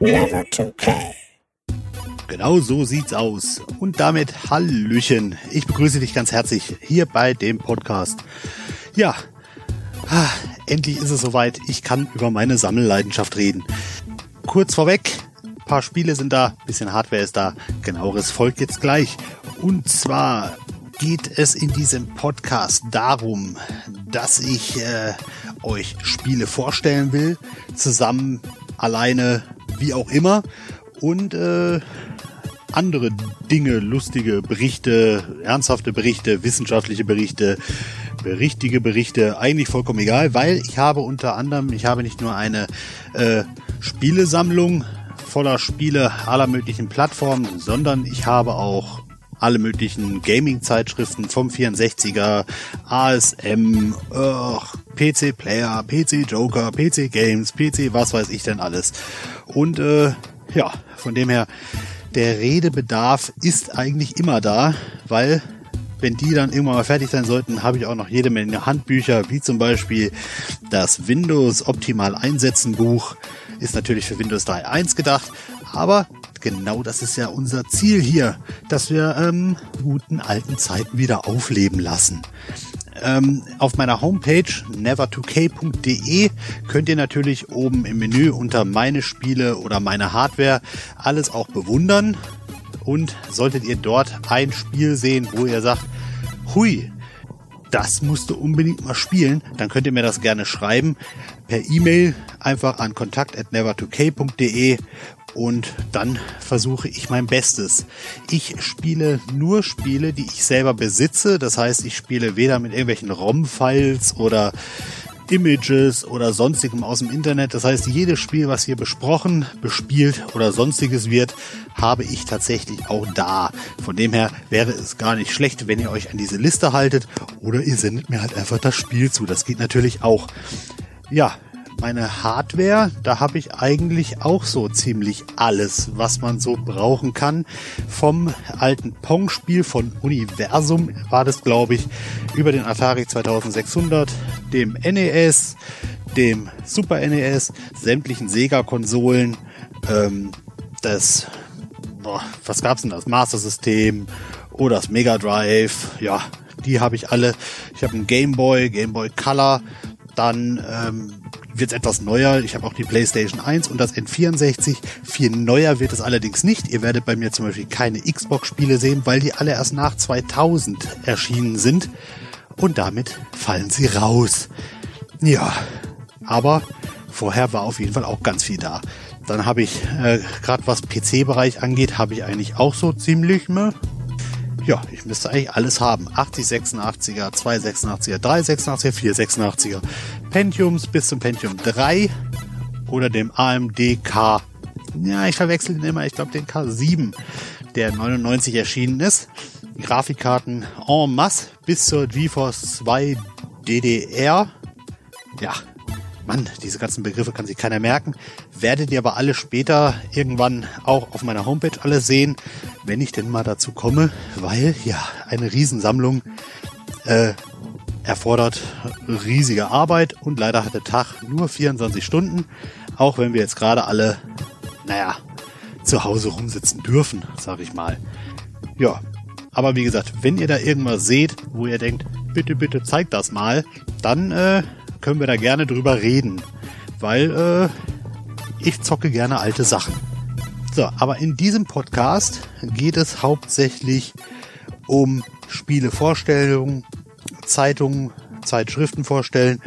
Never 2K. Genau so sieht's aus. Und damit Hallöchen. Ich begrüße dich ganz herzlich hier bei dem Podcast. Ja, ah, endlich ist es soweit. Ich kann über meine Sammelleidenschaft reden. Kurz vorweg, paar Spiele sind da, bisschen Hardware ist da. Genaueres folgt jetzt gleich. Und zwar geht es in diesem Podcast darum, dass ich äh, euch Spiele vorstellen will, zusammen, alleine, wie auch immer. Und äh, andere Dinge, lustige Berichte, ernsthafte Berichte, wissenschaftliche Berichte, berichtige Berichte, eigentlich vollkommen egal, weil ich habe unter anderem, ich habe nicht nur eine äh, Spielesammlung voller Spiele aller möglichen Plattformen, sondern ich habe auch alle möglichen Gaming-Zeitschriften vom 64er, ASM, oh, PC Player, PC Joker, PC Games, PC was weiß ich denn alles. Und äh, ja, von dem her, der Redebedarf ist eigentlich immer da, weil wenn die dann irgendwann mal fertig sein sollten, habe ich auch noch jede Menge Handbücher, wie zum Beispiel das Windows Optimal Einsetzen Buch. Ist natürlich für Windows 3.1 gedacht, aber genau das ist ja unser Ziel hier, dass wir ähm, guten alten Zeiten wieder aufleben lassen. Ähm, auf meiner Homepage never2k.de könnt ihr natürlich oben im Menü unter meine Spiele oder meine Hardware alles auch bewundern. Und solltet ihr dort ein Spiel sehen, wo ihr sagt, hui, das musst du unbedingt mal spielen, dann könnt ihr mir das gerne schreiben per E-Mail einfach an kontakt@never2k.de und dann versuche ich mein Bestes. Ich spiele nur Spiele, die ich selber besitze. Das heißt, ich spiele weder mit irgendwelchen ROM-Files oder Images oder sonstigem aus dem Internet. Das heißt, jedes Spiel, was hier besprochen, bespielt oder sonstiges wird, habe ich tatsächlich auch da. Von dem her wäre es gar nicht schlecht, wenn ihr euch an diese Liste haltet oder ihr sendet mir halt einfach das Spiel zu. Das geht natürlich auch. Ja, meine Hardware, da habe ich eigentlich auch so ziemlich alles, was man so brauchen kann. Vom alten Pong-Spiel von Universum war das, glaube ich, über den Atari 2600, dem NES, dem Super NES, sämtlichen Sega-Konsolen, ähm, das, boah, was gab's denn das? Master System oder das Mega Drive, ja, die habe ich alle. Ich habe einen Game Boy, Game Boy Color, dann ähm, wird es etwas neuer. Ich habe auch die PlayStation 1 und das N64. Viel neuer wird es allerdings nicht. Ihr werdet bei mir zum Beispiel keine Xbox-Spiele sehen, weil die alle erst nach 2000 erschienen sind. Und damit fallen sie raus. Ja, aber vorher war auf jeden Fall auch ganz viel da. Dann habe ich, äh, gerade was PC-Bereich angeht, habe ich eigentlich auch so ziemlich, ne? Ja, ich müsste eigentlich alles haben. 80, 86er, 286er, 386er, 486er. Pentiums bis zum Pentium 3 oder dem AMD K. Ja, ich verwechsel den immer. Ich glaube den K7, der 99 erschienen ist. Grafikkarten en masse bis zur GeForce 2 DDR. Ja, Mann, diese ganzen Begriffe kann sich keiner merken. Werdet ihr aber alle später irgendwann auch auf meiner Homepage alle sehen, wenn ich denn mal dazu komme, weil ja, eine Riesensammlung äh, erfordert riesige Arbeit und leider hat der Tag nur 24 Stunden, auch wenn wir jetzt gerade alle, naja, zu Hause rumsitzen dürfen, sag ich mal. Ja, aber wie gesagt, wenn ihr da irgendwas seht, wo ihr denkt, bitte, bitte zeigt das mal, dann äh, können wir da gerne drüber reden, weil äh, ich zocke gerne alte Sachen. So, aber in diesem Podcast geht es hauptsächlich um Spielevorstellungen, Zeitungen, Zeitschriften vorstellen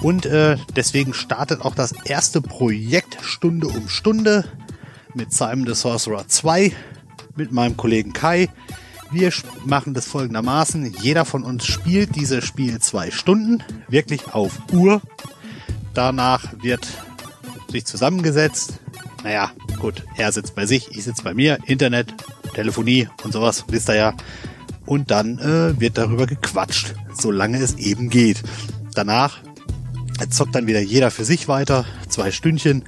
und äh, deswegen startet auch das erste Projekt Stunde um Stunde mit Simon the Sorcerer 2 mit meinem Kollegen Kai. Wir machen das folgendermaßen. Jeder von uns spielt dieses Spiel zwei Stunden, wirklich auf Uhr. Danach wird sich zusammengesetzt. Naja, gut, er sitzt bei sich, ich sitze bei mir. Internet, Telefonie und sowas, wisst ihr ja. Und dann äh, wird darüber gequatscht, solange es eben geht. Danach zockt dann wieder jeder für sich weiter, zwei Stündchen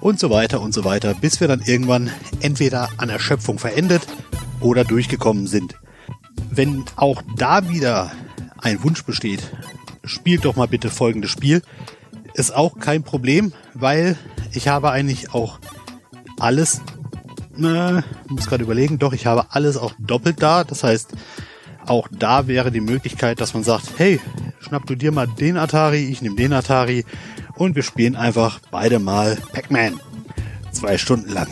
und so weiter und so weiter, bis wir dann irgendwann entweder an Erschöpfung verendet oder durchgekommen sind. Wenn auch da wieder ein Wunsch besteht, spielt doch mal bitte folgendes Spiel. Ist auch kein Problem, weil ich habe eigentlich auch alles, äh, muss gerade überlegen, doch, ich habe alles auch doppelt da. Das heißt, auch da wäre die Möglichkeit, dass man sagt, hey, schnapp du dir mal den Atari, ich nehme den Atari und wir spielen einfach beide mal Pac-Man. Zwei Stunden lang.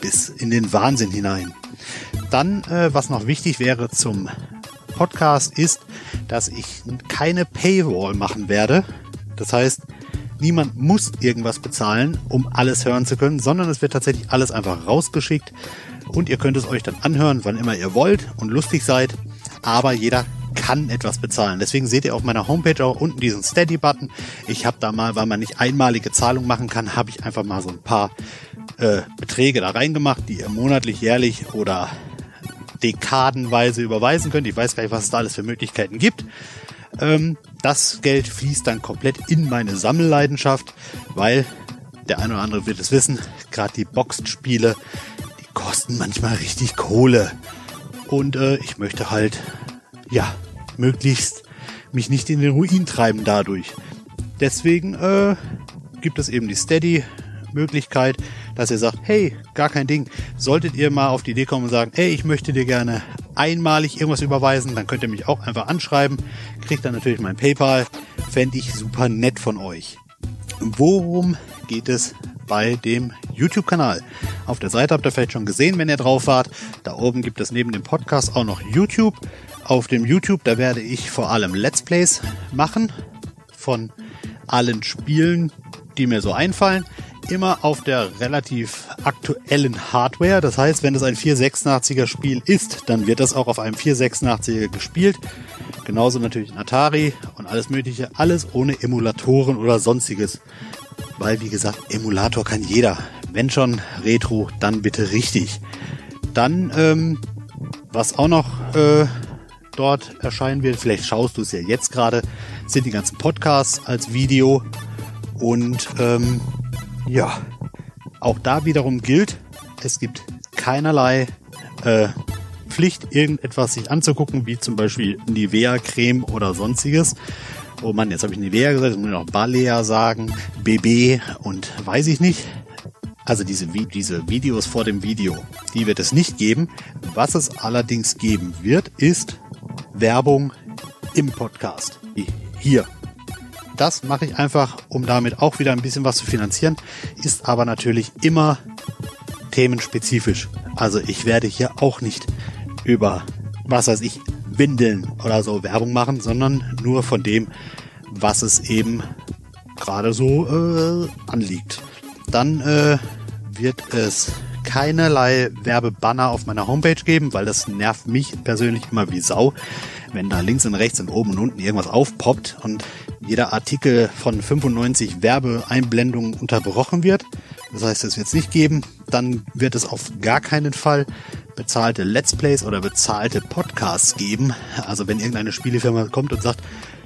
Bis in den Wahnsinn hinein. Dann, äh, was noch wichtig wäre zum Podcast, ist, dass ich keine Paywall machen werde. Das heißt, niemand muss irgendwas bezahlen, um alles hören zu können, sondern es wird tatsächlich alles einfach rausgeschickt und ihr könnt es euch dann anhören, wann immer ihr wollt und lustig seid. Aber jeder kann etwas bezahlen. Deswegen seht ihr auf meiner Homepage auch unten diesen Steady-Button. Ich habe da mal, weil man nicht einmalige Zahlungen machen kann, habe ich einfach mal so ein paar äh, Beträge da reingemacht, die ihr monatlich, jährlich oder dekadenweise überweisen könnt. Ich weiß gar nicht, was es da alles für Möglichkeiten gibt. Ähm, das Geld fließt dann komplett in meine Sammelleidenschaft, weil der eine oder andere wird es wissen, gerade die Boxed-Spiele, die kosten manchmal richtig Kohle. Und äh, ich möchte halt, ja, möglichst mich nicht in den Ruin treiben dadurch. Deswegen äh, gibt es eben die Steady-Möglichkeit, dass ihr sagt, hey, gar kein Ding. Solltet ihr mal auf die Idee kommen und sagen, hey, ich möchte dir gerne einmalig irgendwas überweisen, dann könnt ihr mich auch einfach anschreiben. Kriegt dann natürlich mein PayPal. Fände ich super nett von euch. Worum geht es bei dem YouTube-Kanal? Auf der Seite habt ihr vielleicht schon gesehen, wenn ihr drauf wart. Da oben gibt es neben dem Podcast auch noch YouTube. Auf dem YouTube, da werde ich vor allem Let's Plays machen von allen Spielen, die mir so einfallen immer auf der relativ aktuellen Hardware. Das heißt, wenn es ein 486er Spiel ist, dann wird das auch auf einem 486er gespielt. Genauso natürlich ein Atari und alles mögliche. Alles ohne Emulatoren oder sonstiges. Weil, wie gesagt, Emulator kann jeder. Wenn schon Retro, dann bitte richtig. Dann, ähm, was auch noch äh, dort erscheinen wird, vielleicht schaust du es ja jetzt gerade, sind die ganzen Podcasts als Video. Und ähm, ja, auch da wiederum gilt, es gibt keinerlei äh, Pflicht, irgendetwas sich anzugucken, wie zum Beispiel Nivea-Creme oder sonstiges. Oh Mann, jetzt habe ich Nivea gesagt, jetzt muss ich noch Balea sagen, BB und weiß ich nicht. Also diese, diese Videos vor dem Video, die wird es nicht geben. Was es allerdings geben wird, ist Werbung im Podcast. Hier das mache ich einfach, um damit auch wieder ein bisschen was zu finanzieren, ist aber natürlich immer themenspezifisch. Also ich werde hier auch nicht über, was weiß ich, Windeln oder so Werbung machen, sondern nur von dem, was es eben gerade so äh, anliegt. Dann äh, wird es keinerlei Werbebanner auf meiner Homepage geben, weil das nervt mich persönlich immer wie Sau, wenn da links und rechts und oben und unten irgendwas aufpoppt und jeder Artikel von 95 Werbeeinblendungen unterbrochen wird. Das heißt, es wird es nicht geben. Dann wird es auf gar keinen Fall bezahlte Let's Plays oder bezahlte Podcasts geben. Also wenn irgendeine Spielefirma kommt und sagt,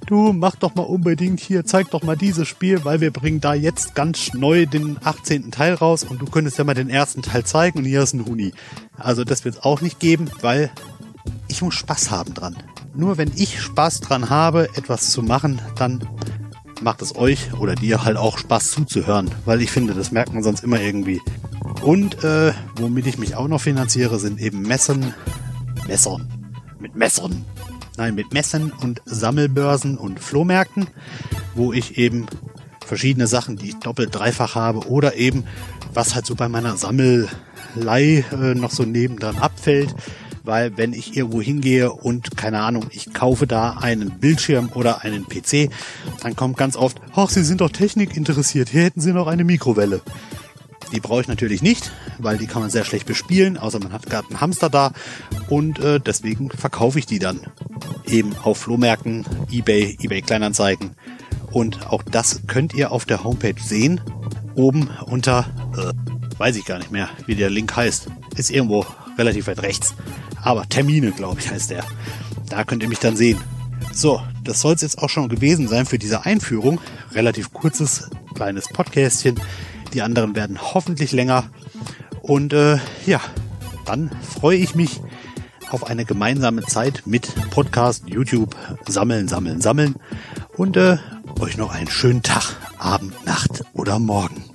du mach doch mal unbedingt hier, zeig doch mal dieses Spiel, weil wir bringen da jetzt ganz neu den 18. Teil raus und du könntest ja mal den ersten Teil zeigen und hier ist ein Huni. Also das wird es auch nicht geben, weil ich muss Spaß haben dran. Nur wenn ich Spaß dran habe, etwas zu machen, dann macht es euch oder dir halt auch Spaß zuzuhören, weil ich finde, das merkt man sonst immer irgendwie. Und äh, womit ich mich auch noch finanziere, sind eben Messen, Messern, mit Messern, nein, mit Messen und Sammelbörsen und Flohmärkten, wo ich eben verschiedene Sachen, die ich doppelt, dreifach habe oder eben, was halt so bei meiner Sammelei äh, noch so nebendran abfällt, weil wenn ich irgendwo hingehe und keine Ahnung, ich kaufe da einen Bildschirm oder einen PC, dann kommt ganz oft, ach, Sie sind doch Technik interessiert, hier hätten Sie noch eine Mikrowelle. Die brauche ich natürlich nicht, weil die kann man sehr schlecht bespielen, außer man hat gerade einen Hamster da und äh, deswegen verkaufe ich die dann eben auf Flohmärkten, eBay, eBay Kleinanzeigen und auch das könnt ihr auf der Homepage sehen, oben unter, äh, weiß ich gar nicht mehr, wie der Link heißt, ist irgendwo relativ weit rechts. Aber Termine, glaube ich, heißt der. Da könnt ihr mich dann sehen. So, das soll es jetzt auch schon gewesen sein für diese Einführung. Relativ kurzes, kleines Podcastchen. Die anderen werden hoffentlich länger. Und äh, ja, dann freue ich mich auf eine gemeinsame Zeit mit Podcast, YouTube, Sammeln, Sammeln, Sammeln. Und äh, euch noch einen schönen Tag, Abend, Nacht oder Morgen.